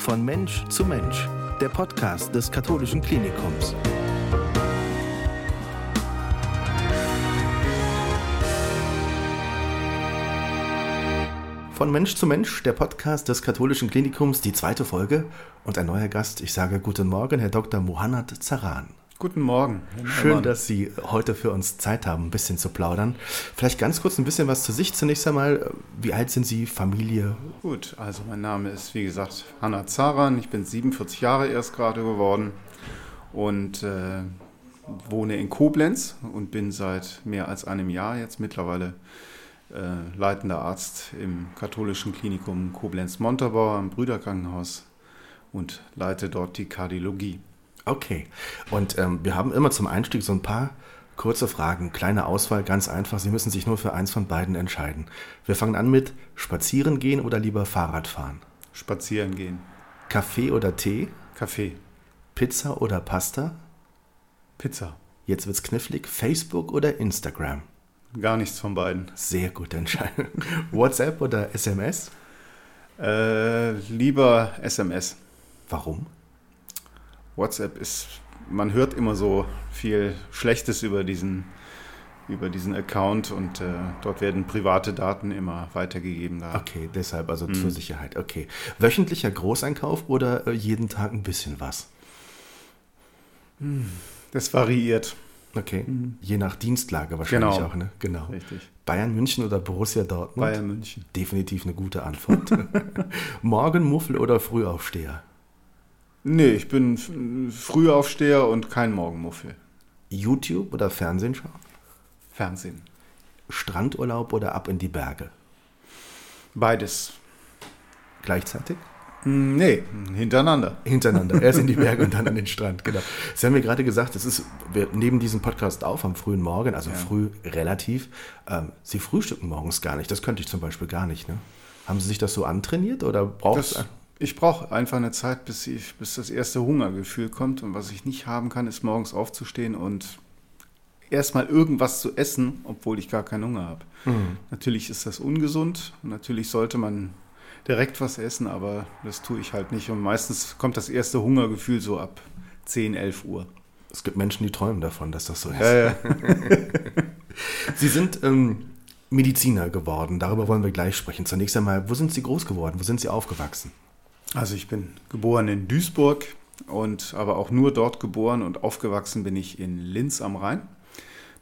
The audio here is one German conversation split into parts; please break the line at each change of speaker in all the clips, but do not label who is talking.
Von Mensch zu Mensch, der Podcast des Katholischen Klinikums. Von Mensch zu Mensch, der Podcast des Katholischen Klinikums, die zweite Folge und ein neuer Gast. Ich sage guten Morgen, Herr Dr. Muhannad Zaran.
Guten Morgen.
Schön, dass Sie heute für uns Zeit haben, ein bisschen zu plaudern. Vielleicht ganz kurz ein bisschen was zu sich. Zunächst einmal, wie alt sind Sie, Familie?
Gut, also mein Name ist, wie gesagt, Hanna Zaran. Ich bin 47 Jahre erst gerade geworden und äh, wohne in Koblenz und bin seit mehr als einem Jahr jetzt mittlerweile äh, leitender Arzt im katholischen Klinikum Koblenz-Montabaur am Brüderkrankenhaus und leite dort die Kardiologie.
Okay, und ähm, wir haben immer zum Einstieg so ein paar kurze Fragen, kleine Auswahl, ganz einfach. Sie müssen sich nur für eins von beiden entscheiden. Wir fangen an mit Spazieren gehen oder lieber Fahrrad fahren?
Spazieren gehen.
Kaffee oder Tee?
Kaffee.
Pizza oder Pasta?
Pizza.
Jetzt wird's knifflig. Facebook oder Instagram?
Gar nichts von beiden.
Sehr gute Entscheidung. WhatsApp oder SMS?
Äh, lieber SMS.
Warum?
WhatsApp ist, man hört immer so viel Schlechtes über diesen, über diesen Account und äh, dort werden private Daten immer weitergegeben. Da.
Okay, deshalb also mhm. zur Sicherheit. Okay. Wöchentlicher Großeinkauf oder äh, jeden Tag ein bisschen was?
Das variiert.
Okay. Mhm. Je nach Dienstlage wahrscheinlich
genau.
auch, ne?
Genau. Richtig.
Bayern München oder Borussia Dortmund?
Bayern München.
Definitiv eine gute Antwort. Morgenmuffel oder Frühaufsteher?
Nee, ich bin Frühaufsteher und kein Morgenmuffel.
YouTube oder Fernsehen schauen?
Fernsehen.
Strandurlaub oder ab in die Berge?
Beides.
Gleichzeitig?
Nee, hintereinander.
Hintereinander. Erst in die Berge und dann an den Strand, genau. Sie haben mir gerade gesagt, es ist, wir nehmen diesen Podcast auf am frühen Morgen, also ja. früh relativ. Ähm, Sie frühstücken morgens gar nicht. Das könnte ich zum Beispiel gar nicht. Ne? Haben Sie sich das so antrainiert oder braucht es.
Ich brauche einfach eine Zeit, bis, ich, bis das erste Hungergefühl kommt. Und was ich nicht haben kann, ist morgens aufzustehen und erstmal irgendwas zu essen, obwohl ich gar keinen Hunger habe. Mhm. Natürlich ist das ungesund. Natürlich sollte man direkt was essen, aber das tue ich halt nicht. Und meistens kommt das erste Hungergefühl so ab 10, 11 Uhr.
Es gibt Menschen, die träumen davon, dass das so ist.
Ja, ja.
Sie sind ähm, Mediziner geworden, darüber wollen wir gleich sprechen. Zunächst einmal, wo sind Sie groß geworden? Wo sind Sie aufgewachsen?
Also ich bin geboren in Duisburg und aber auch nur dort geboren und aufgewachsen bin ich in Linz am Rhein.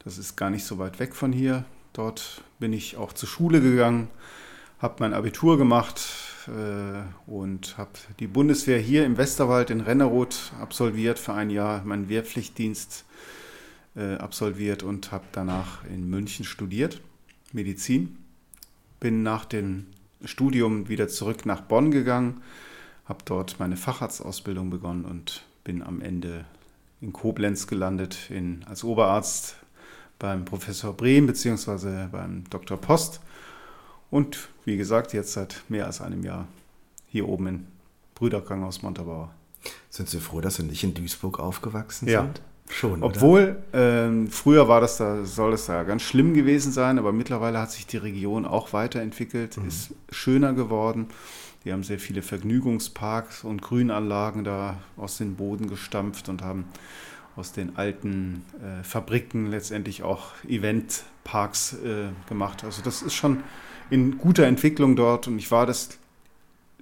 Das ist gar nicht so weit weg von hier. Dort bin ich auch zur Schule gegangen, habe mein Abitur gemacht äh, und habe die Bundeswehr hier im Westerwald in Renneroth absolviert für ein Jahr, meinen Wehrpflichtdienst äh, absolviert und habe danach in München studiert, Medizin. Bin nach dem Studium wieder zurück nach Bonn gegangen, habe dort meine Facharztausbildung begonnen und bin am Ende in Koblenz gelandet in, als Oberarzt beim Professor Brehm bzw. beim Dr. Post und wie gesagt, jetzt seit mehr als einem Jahr hier oben in Brüderkrankenhaus Montabaur.
Sind Sie froh, dass Sie nicht in Duisburg aufgewachsen
ja.
sind?
Schon. Obwohl, ähm, früher war das da, soll das da ganz schlimm gewesen sein, aber mittlerweile hat sich die Region auch weiterentwickelt, mhm. ist schöner geworden. Die haben sehr viele Vergnügungsparks und Grünanlagen da aus dem Boden gestampft und haben aus den alten äh, Fabriken letztendlich auch Eventparks äh, gemacht. Also das ist schon in guter Entwicklung dort und ich war das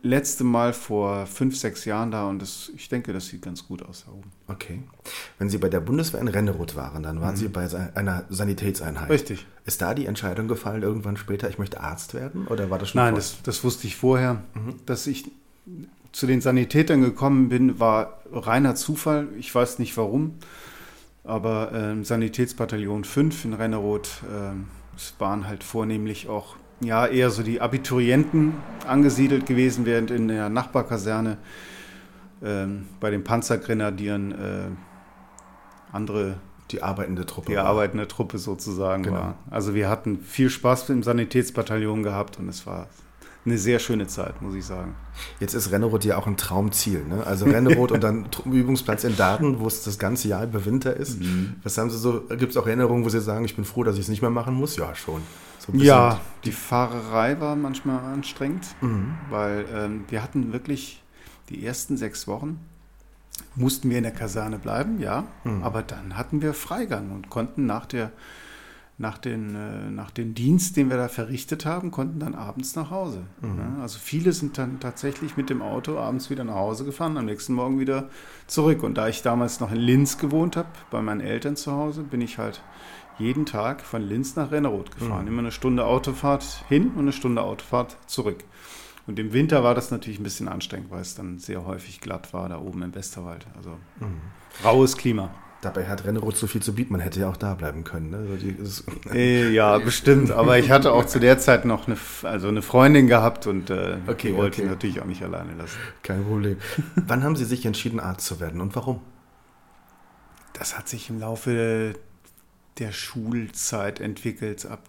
letzte Mal vor fünf, sechs Jahren da und das, ich denke, das sieht ganz gut aus da oben.
Okay. Wenn Sie bei der Bundeswehr in Renneroth waren, dann waren mhm. Sie bei einer Sanitätseinheit.
Richtig.
Ist da die Entscheidung gefallen, irgendwann später, ich möchte Arzt werden? Oder war das schon
Nein, das, das, wusste ich vorher. Mhm. Dass ich zu den Sanitätern gekommen bin, war reiner Zufall. Ich weiß nicht warum. Aber ähm, Sanitätsbataillon 5 in Renneroth, ähm, es waren halt vornehmlich auch ja, eher so die Abiturienten angesiedelt gewesen, während in der Nachbarkaserne ähm, bei den Panzergrenadieren äh, andere.
Die arbeitende Truppe.
Die war. arbeitende Truppe sozusagen genau. war. Also wir hatten viel Spaß im Sanitätsbataillon gehabt und es war eine sehr schöne Zeit, muss ich sagen.
Jetzt ist Renneroth ja auch ein Traumziel. Ne? Also Renneroth und dann Übungsplatz in Daten, wo es das ganze Jahr über Winter ist. Mhm. Was haben Sie so? Gibt es auch Erinnerungen, wo Sie sagen, ich bin froh, dass ich es nicht mehr machen muss? Ja, schon.
So ja, die Fahrerei war manchmal anstrengend, mhm. weil ähm, wir hatten wirklich die ersten sechs Wochen mussten wir in der Kaserne bleiben, ja, mhm. aber dann hatten wir Freigang und konnten nach der nach, den, äh, nach dem Dienst, den wir da verrichtet haben, konnten dann abends nach Hause. Mhm. Ja, also viele sind dann tatsächlich mit dem Auto abends wieder nach Hause gefahren, am nächsten Morgen wieder zurück. Und da ich damals noch in Linz gewohnt habe, bei meinen Eltern zu Hause, bin ich halt jeden Tag von Linz nach Renneroth gefahren. Mhm. Immer eine Stunde Autofahrt hin und eine Stunde Autofahrt zurück. Und im Winter war das natürlich ein bisschen anstrengend, weil es dann sehr häufig glatt war da oben im Westerwald. Also mhm. raues Klima.
Dabei hat Renneroth so viel zu bieten, man hätte ja auch da bleiben können. Ne? Also die,
äh, ja, bestimmt. Aber ich hatte auch zu der Zeit noch eine, also eine Freundin gehabt und äh, okay, die wollte okay. ich natürlich auch nicht alleine lassen.
Kein Problem. Wann haben Sie sich entschieden, Arzt zu werden und warum?
Das hat sich im Laufe der Schulzeit entwickelt. Ab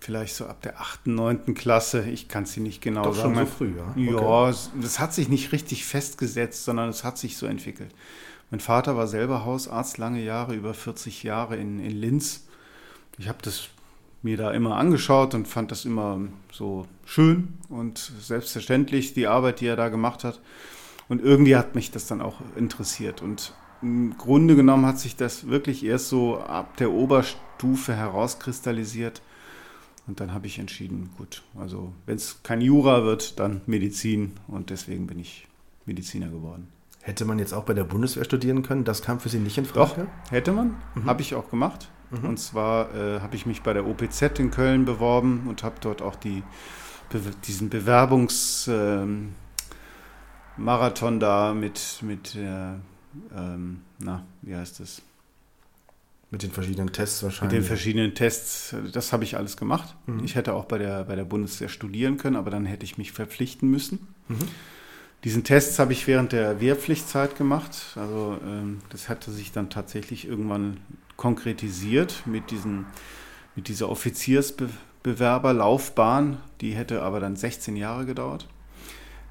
vielleicht so ab der 8., 9. Klasse. Ich kann es Ihnen nicht genau
Doch
sagen.
Schon so früh,
ja. Ja, das hat sich nicht richtig festgesetzt, sondern es hat sich so entwickelt. Mein Vater war selber Hausarzt lange Jahre, über 40 Jahre in, in Linz. Ich habe das mir da immer angeschaut und fand das immer so schön und selbstverständlich, die Arbeit, die er da gemacht hat. Und irgendwie hat mich das dann auch interessiert. Und im Grunde genommen hat sich das wirklich erst so ab der Oberstufe herauskristallisiert. Und dann habe ich entschieden, gut, also wenn es kein Jura wird, dann Medizin. Und deswegen bin ich Mediziner geworden.
Hätte man jetzt auch bei der Bundeswehr studieren können? Das kam für Sie nicht in Frage?
Doch, hätte man. Mhm. Habe ich auch gemacht. Mhm. Und zwar äh, habe ich mich bei der OPZ in Köln beworben und habe dort auch die, diesen Bewerbungsmarathon ähm, da mit, mit äh, ähm, na, wie heißt das?
Mit den verschiedenen Tests wahrscheinlich.
Mit den verschiedenen Tests, das habe ich alles gemacht. Mhm. Ich hätte auch bei der, bei der Bundeswehr studieren können, aber dann hätte ich mich verpflichten müssen. Mhm. Diesen Tests habe ich während der Wehrpflichtzeit gemacht. Also ähm, das hatte sich dann tatsächlich irgendwann konkretisiert mit, diesen, mit dieser Offiziersbewerberlaufbahn. Die hätte aber dann 16 Jahre gedauert.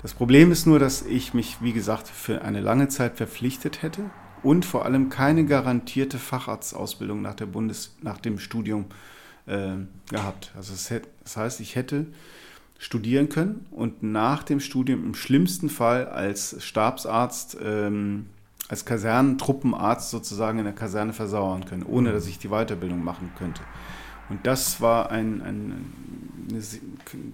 Das Problem ist nur, dass ich mich, wie gesagt, für eine lange Zeit verpflichtet hätte und vor allem keine garantierte Facharztausbildung nach, der Bundes, nach dem Studium äh, gehabt. Also das, das heißt, ich hätte studieren können und nach dem Studium im schlimmsten Fall als Stabsarzt, ähm, als Kasernentruppenarzt sozusagen in der Kaserne versauern können, ohne dass ich die Weiterbildung machen könnte. Und das war ein, ein, ein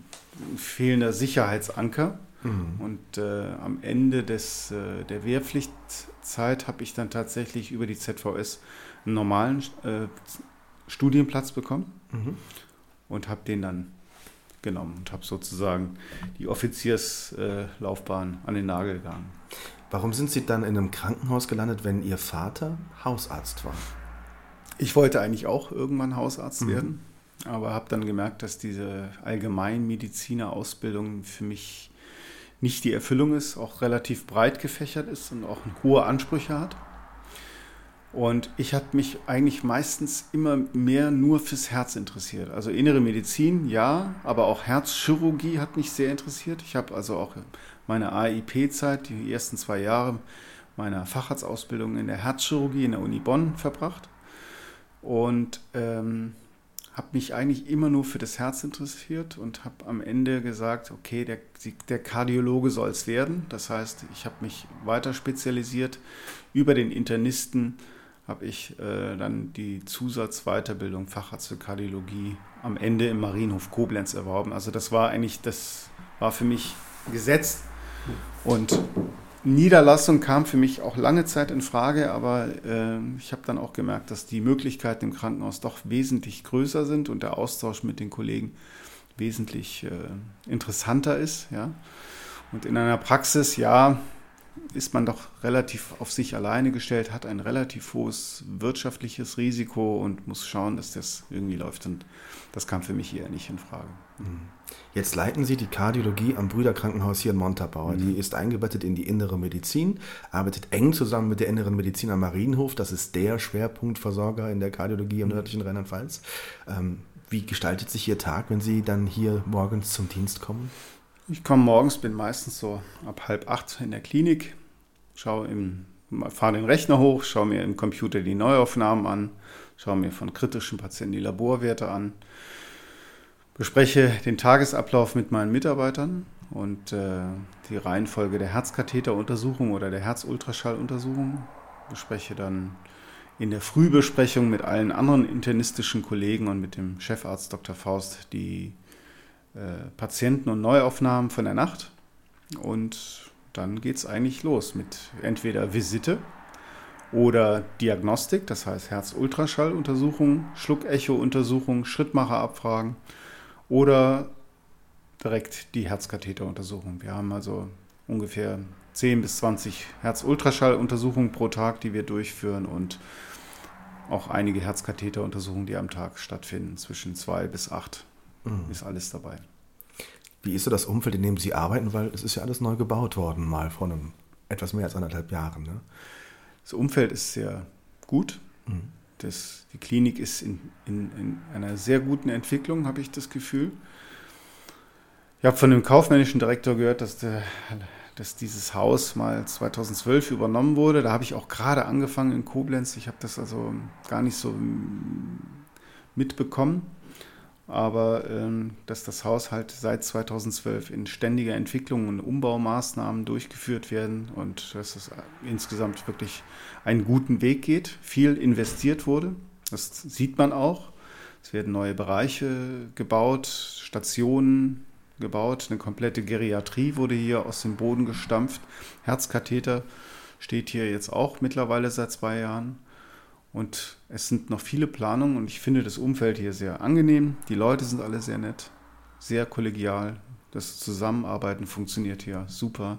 fehlender Sicherheitsanker. Mhm. Und äh, am Ende des, äh, der Wehrpflichtzeit habe ich dann tatsächlich über die ZVS einen normalen äh, Studienplatz bekommen mhm. und habe den dann genommen und habe sozusagen die Offizierslaufbahn an den Nagel gegangen.
Warum sind Sie dann in einem Krankenhaus gelandet, wenn Ihr Vater Hausarzt war?
Ich wollte eigentlich auch irgendwann Hausarzt mhm. werden, aber habe dann gemerkt, dass diese Allgemeinmediziner-Ausbildung für mich nicht die Erfüllung ist, auch relativ breit gefächert ist und auch hohe Ansprüche hat. Und ich habe mich eigentlich meistens immer mehr nur fürs Herz interessiert. Also innere Medizin, ja, aber auch Herzchirurgie hat mich sehr interessiert. Ich habe also auch meine AIP-Zeit, die ersten zwei Jahre meiner Facharztausbildung in der Herzchirurgie in der Uni Bonn verbracht. Und ähm, habe mich eigentlich immer nur für das Herz interessiert und habe am Ende gesagt, okay, der, der Kardiologe soll es werden. Das heißt, ich habe mich weiter spezialisiert über den Internisten habe ich äh, dann die Zusatzweiterbildung Facharzt für Kardiologie am Ende im Marienhof Koblenz erworben. Also das war eigentlich, das war für mich gesetzt und Niederlassung kam für mich auch lange Zeit in Frage, aber äh, ich habe dann auch gemerkt, dass die Möglichkeiten im Krankenhaus doch wesentlich größer sind und der Austausch mit den Kollegen wesentlich äh, interessanter ist. Ja. Und in einer Praxis, ja, ist man doch relativ auf sich alleine gestellt, hat ein relativ hohes wirtschaftliches Risiko und muss schauen, dass das irgendwie läuft. Und das kam für mich eher nicht in Frage. Mhm.
Jetzt leiten Sie die Kardiologie am Brüderkrankenhaus hier in Montabaur. Die mhm. ist eingebettet in die innere Medizin, arbeitet eng zusammen mit der inneren Medizin am Marienhof. Das ist der Schwerpunktversorger in der Kardiologie im mhm. nördlichen Rheinland-Pfalz. Ähm, wie gestaltet sich Ihr Tag, wenn Sie dann hier morgens zum Dienst kommen?
Ich komme morgens, bin meistens so ab halb acht in der Klinik, schaue im, fahre den Rechner hoch, schaue mir im Computer die Neuaufnahmen an, schaue mir von kritischen Patienten die Laborwerte an, bespreche den Tagesablauf mit meinen Mitarbeitern und äh, die Reihenfolge der Herzkatheteruntersuchung oder der Herzultraschalluntersuchung. Bespreche dann in der Frühbesprechung mit allen anderen internistischen Kollegen und mit dem Chefarzt Dr. Faust die Patienten- und Neuaufnahmen von der Nacht. Und dann geht es eigentlich los mit entweder Visite oder Diagnostik, das heißt Herzultraschalluntersuchung, Schluckecho-Untersuchung, Schrittmacherabfragen oder direkt die Herzkatheteruntersuchung. Wir haben also ungefähr 10 bis 20 Herzultraschalluntersuchungen pro Tag, die wir durchführen und auch einige Herzkatheteruntersuchungen, die am Tag stattfinden. Zwischen zwei bis acht mhm. ist alles dabei.
Wie ist so das Umfeld, in dem Sie arbeiten? Weil es ist ja alles neu gebaut worden, mal vor einem etwas mehr als anderthalb Jahren. Ne?
Das Umfeld ist sehr gut. Mhm. Das, die Klinik ist in, in, in einer sehr guten Entwicklung, habe ich das Gefühl. Ich habe von dem kaufmännischen Direktor gehört, dass, der, dass dieses Haus mal 2012 übernommen wurde. Da habe ich auch gerade angefangen in Koblenz. Ich habe das also gar nicht so mitbekommen. Aber ähm, dass das Haus halt seit 2012 in ständiger Entwicklung und Umbaumaßnahmen durchgeführt werden und dass es insgesamt wirklich einen guten Weg geht, viel investiert wurde. Das sieht man auch. Es werden neue Bereiche gebaut, Stationen, gebaut. Eine komplette Geriatrie wurde hier aus dem Boden gestampft. Herzkatheter steht hier jetzt auch mittlerweile seit zwei Jahren. Und es sind noch viele Planungen und ich finde das Umfeld hier sehr angenehm. Die Leute sind alle sehr nett, sehr kollegial. Das Zusammenarbeiten funktioniert hier super.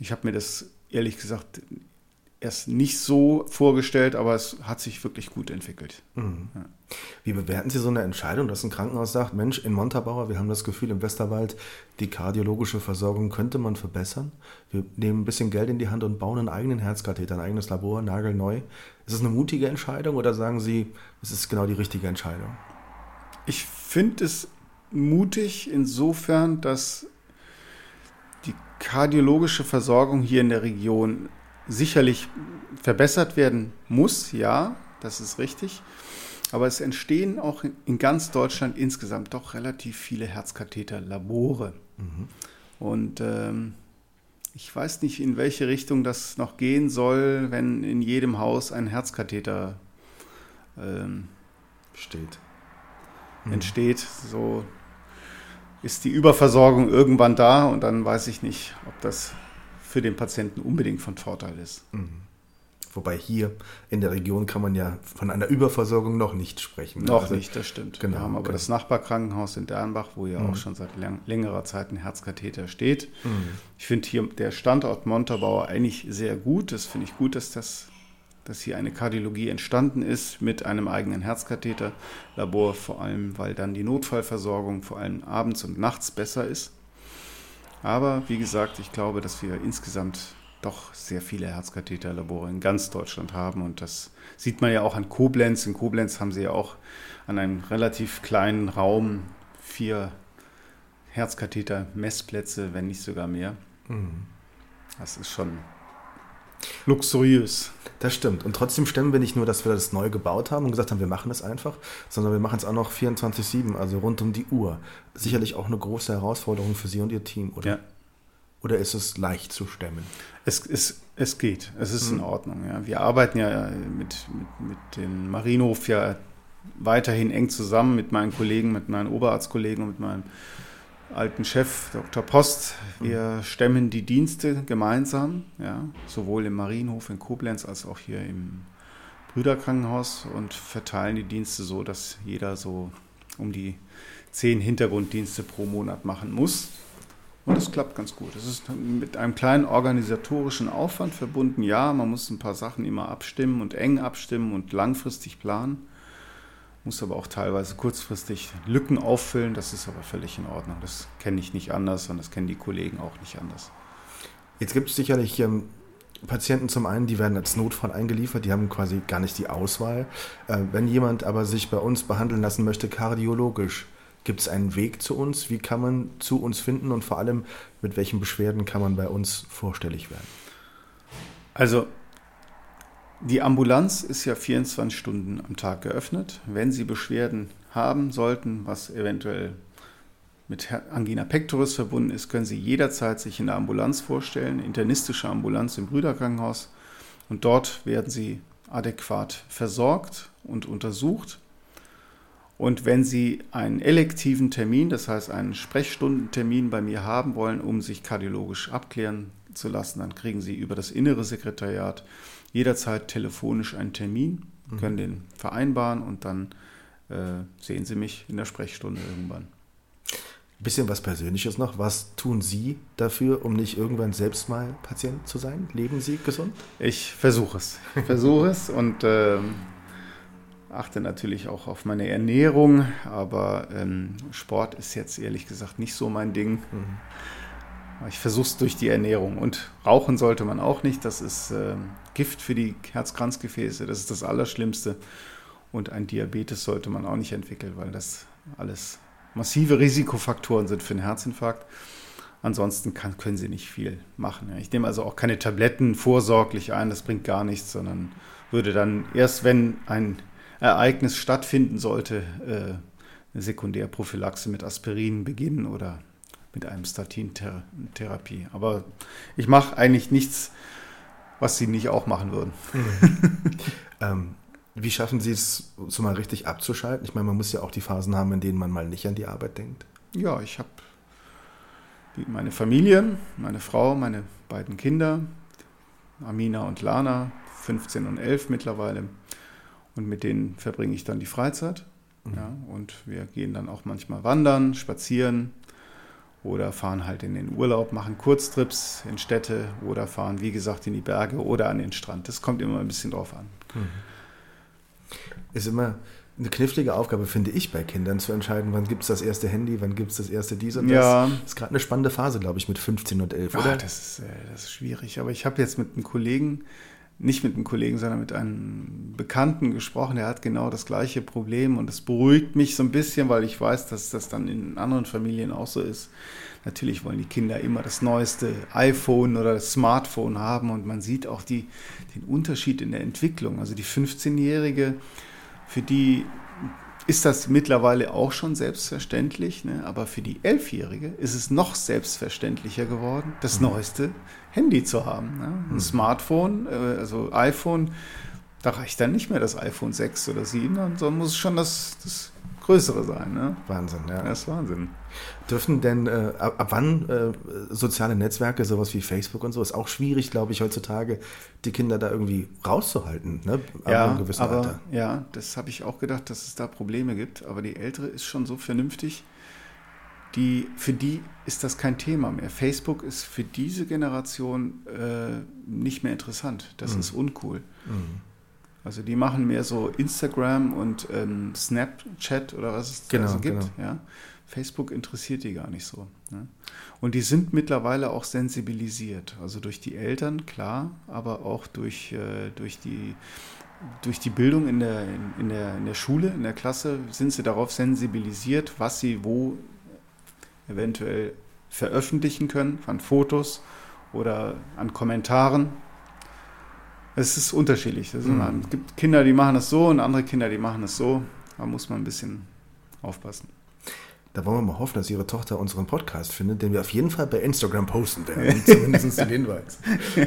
Ich habe mir das ehrlich gesagt erst nicht so vorgestellt, aber es hat sich wirklich gut entwickelt. Mhm.
Ja. Wie bewerten Sie so eine Entscheidung, dass ein Krankenhaus sagt, Mensch, in Montabaur, wir haben das Gefühl, im Westerwald, die kardiologische Versorgung könnte man verbessern. Wir nehmen ein bisschen Geld in die Hand und bauen einen eigenen Herzkatheter, ein eigenes Labor, nagelneu. Ist es eine mutige Entscheidung oder sagen Sie, es ist genau die richtige Entscheidung?
Ich finde es mutig insofern, dass die kardiologische Versorgung hier in der Region sicherlich verbessert werden muss, ja, das ist richtig. Aber es entstehen auch in ganz Deutschland insgesamt doch relativ viele Herzkatheterlabore. Mhm. Und ähm, ich weiß nicht, in welche Richtung das noch gehen soll, wenn in jedem Haus ein Herzkatheter ähm, steht. Mhm. entsteht. So ist die Überversorgung irgendwann da und dann weiß ich nicht, ob das für den Patienten unbedingt von Vorteil ist. Mhm.
Wobei hier in der Region kann man ja von einer Überversorgung noch nicht sprechen.
Ne? Noch also, nicht, das stimmt. Genau, Wir haben aber genau. das Nachbarkrankenhaus in Dernbach, wo ja mhm. auch schon seit längerer Zeit ein Herzkatheter steht. Mhm. Ich finde hier der Standort Montabaur eigentlich sehr gut. Das finde ich gut, dass das dass hier eine Kardiologie entstanden ist mit einem eigenen Herzkatheterlabor, vor allem weil dann die Notfallversorgung vor allem abends und nachts besser ist. Aber wie gesagt, ich glaube, dass wir insgesamt doch sehr viele Herzkatheterlabore in ganz Deutschland haben. Und das sieht man ja auch an Koblenz. In Koblenz haben sie ja auch an einem relativ kleinen Raum vier Herzkatheter-Messplätze, wenn nicht sogar mehr. Mhm. Das ist schon luxuriös.
Das stimmt. Und trotzdem stemmen wir nicht nur, dass wir das neu gebaut haben und gesagt haben, wir machen es einfach, sondern wir machen es auch noch 24-7, also rund um die Uhr. Sicherlich auch eine große Herausforderung für Sie und Ihr Team, oder? Ja. Oder ist es leicht zu stemmen?
Es, es, es geht, es ist mhm. in Ordnung. Ja. Wir arbeiten ja mit, mit, mit dem Marienhof ja weiterhin eng zusammen mit meinen Kollegen, mit meinen Oberarztkollegen und mit meinem alten Chef Dr. Post. Wir stemmen die Dienste gemeinsam, ja, sowohl im Marienhof in Koblenz als auch hier im Brüderkrankenhaus und verteilen die Dienste so, dass jeder so um die zehn Hintergrunddienste pro Monat machen muss. Und das klappt ganz gut. Es ist mit einem kleinen organisatorischen Aufwand verbunden. Ja, man muss ein paar Sachen immer abstimmen und eng abstimmen und langfristig planen muss aber auch teilweise kurzfristig Lücken auffüllen. Das ist aber völlig in Ordnung. Das kenne ich nicht anders und das kennen die Kollegen auch nicht anders.
Jetzt gibt es sicherlich ähm, Patienten zum einen, die werden als Notfall eingeliefert, die haben quasi gar nicht die Auswahl. Äh, wenn jemand aber sich bei uns behandeln lassen möchte, kardiologisch, gibt es einen Weg zu uns? Wie kann man zu uns finden und vor allem mit welchen Beschwerden kann man bei uns vorstellig werden?
Also die Ambulanz ist ja 24 Stunden am Tag geöffnet. Wenn Sie Beschwerden haben sollten, was eventuell mit Angina pectoris verbunden ist, können Sie jederzeit sich in der Ambulanz vorstellen, internistische Ambulanz im Brüderkrankenhaus. Und dort werden Sie adäquat versorgt und untersucht. Und wenn Sie einen elektiven Termin, das heißt einen Sprechstundentermin bei mir haben wollen, um sich kardiologisch abklären zu lassen, dann kriegen Sie über das innere Sekretariat jederzeit telefonisch einen Termin, mhm. können den vereinbaren und dann äh, sehen Sie mich in der Sprechstunde irgendwann.
Bisschen was Persönliches noch. Was tun Sie dafür, um nicht irgendwann selbst mal Patient zu sein? Leben Sie gesund?
Ich versuche es. Ich versuche es und äh, achte natürlich auch auf meine Ernährung, aber ähm, Sport ist jetzt ehrlich gesagt nicht so mein Ding. Mhm. Ich versuche es durch die Ernährung. Und rauchen sollte man auch nicht. Das ist äh, Gift für die Herzkranzgefäße. Das ist das Allerschlimmste. Und ein Diabetes sollte man auch nicht entwickeln, weil das alles massive Risikofaktoren sind für einen Herzinfarkt. Ansonsten kann, können sie nicht viel machen. Ich nehme also auch keine Tabletten vorsorglich ein, das bringt gar nichts, sondern würde dann erst, wenn ein Ereignis stattfinden sollte, äh, eine Sekundärprophylaxe mit Aspirin beginnen oder mit einem Statintherapie. Aber ich mache eigentlich nichts, was sie nicht auch machen würden.
ähm, wie schaffen Sie es, so mal richtig abzuschalten? Ich meine, man muss ja auch die Phasen haben, in denen man mal nicht an die Arbeit denkt.
Ja, ich habe meine Familie, meine Frau, meine beiden Kinder, Amina und Lana, 15 und 11 mittlerweile. Und mit denen verbringe ich dann die Freizeit. Mhm. Ja, und wir gehen dann auch manchmal wandern, spazieren oder fahren halt in den Urlaub, machen Kurztrips in Städte oder fahren, wie gesagt, in die Berge oder an den Strand. Das kommt immer ein bisschen drauf an. Mhm
ist immer eine knifflige Aufgabe, finde ich, bei Kindern zu entscheiden, wann gibt es das erste Handy, wann gibt es das erste dies und das. Ja. Das ist gerade eine spannende Phase, glaube ich, mit 15 und 11,
Ach, oder? Das ist, äh, das ist schwierig. Aber ich habe jetzt mit einem Kollegen, nicht mit einem Kollegen, sondern mit einem Bekannten gesprochen, der hat genau das gleiche Problem und das beruhigt mich so ein bisschen, weil ich weiß, dass das dann in anderen Familien auch so ist. Natürlich wollen die Kinder immer das neueste iPhone oder das Smartphone haben und man sieht auch die, den Unterschied in der Entwicklung. Also die 15-Jährige für die ist das mittlerweile auch schon selbstverständlich, ne? aber für die Elfjährige ist es noch selbstverständlicher geworden, das mhm. neueste Handy zu haben. Ne? Ein mhm. Smartphone, äh, also iPhone, da reicht dann nicht mehr das iPhone 6 oder 7, sondern muss schon das, das größere sein. Ne?
Wahnsinn, ja.
Das ist Wahnsinn.
Dürfen denn, äh, ab, ab, wann äh, soziale Netzwerke, sowas wie Facebook und so, ist auch schwierig, glaube ich, heutzutage, die Kinder da irgendwie rauszuhalten, ne?
Ab ja, einem gewissen aber, Alter. Ja, das habe ich auch gedacht, dass es da Probleme gibt, aber die Ältere ist schon so vernünftig, die, für die ist das kein Thema mehr. Facebook ist für diese Generation äh, nicht mehr interessant. Das mhm. ist uncool. Mhm. Also die machen mehr so Instagram und ähm, Snapchat oder was es genau, also gibt. Genau. Ja? Facebook interessiert die gar nicht so. Ne? Und die sind mittlerweile auch sensibilisiert. Also durch die Eltern, klar, aber auch durch, äh, durch, die, durch die Bildung in der, in, in, der, in der Schule, in der Klasse, sind sie darauf sensibilisiert, was sie wo eventuell veröffentlichen können, an Fotos oder an Kommentaren es ist unterschiedlich. Es mhm. gibt Kinder, die machen das so und andere Kinder, die machen es so. Da muss man ein bisschen aufpassen.
Da wollen wir mal hoffen, dass Ihre Tochter unseren Podcast findet, den wir auf jeden Fall bei Instagram posten werden. Zumindest den Hinweis.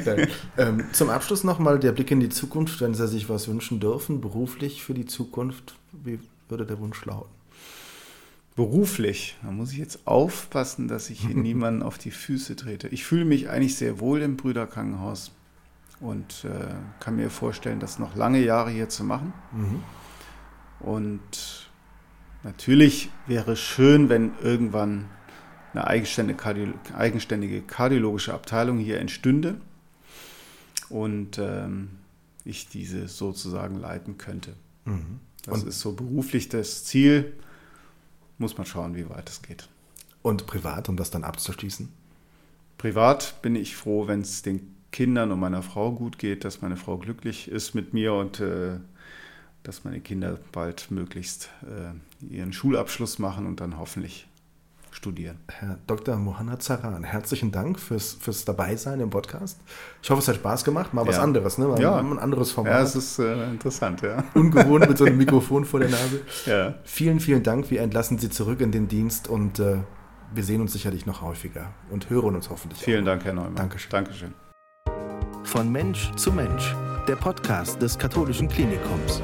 Dann, ähm, zum Abschluss nochmal der Blick in die Zukunft. Wenn Sie sich was wünschen dürfen, beruflich für die Zukunft, wie würde der Wunsch lauten?
Beruflich, da muss ich jetzt aufpassen, dass ich hier niemanden auf die Füße trete. Ich fühle mich eigentlich sehr wohl im Brüderkrankenhaus und äh, kann mir vorstellen, das noch lange Jahre hier zu machen. Mhm. Und natürlich wäre es schön, wenn irgendwann eine eigenständige, Kardio eigenständige kardiologische Abteilung hier entstünde und ähm, ich diese sozusagen leiten könnte. Mhm. Das ist so beruflich das Ziel. Muss man schauen, wie weit es geht.
Und privat, um das dann abzuschließen?
Privat bin ich froh, wenn es den Kindern und meiner Frau gut geht, dass meine Frau glücklich ist mit mir und äh, dass meine Kinder bald möglichst äh, ihren Schulabschluss machen und dann hoffentlich studieren.
Herr Dr. Mohanna Zaran, herzlichen Dank fürs, fürs Dabeisein im Podcast. Ich hoffe, es hat Spaß gemacht. Mal was ja. anderes, ne? Mal,
ja.
ein anderes Format.
Ja, es ist äh, interessant, ja.
Ungewohnt mit so einem Mikrofon vor der Nase. Ja. Vielen, vielen Dank. Wir entlassen Sie zurück in den Dienst und äh, wir sehen uns sicherlich noch häufiger und hören uns hoffentlich.
Vielen Dank, Herr Neumann.
Dankeschön.
Dankeschön.
Von Mensch zu Mensch, der Podcast des Katholischen Klinikums.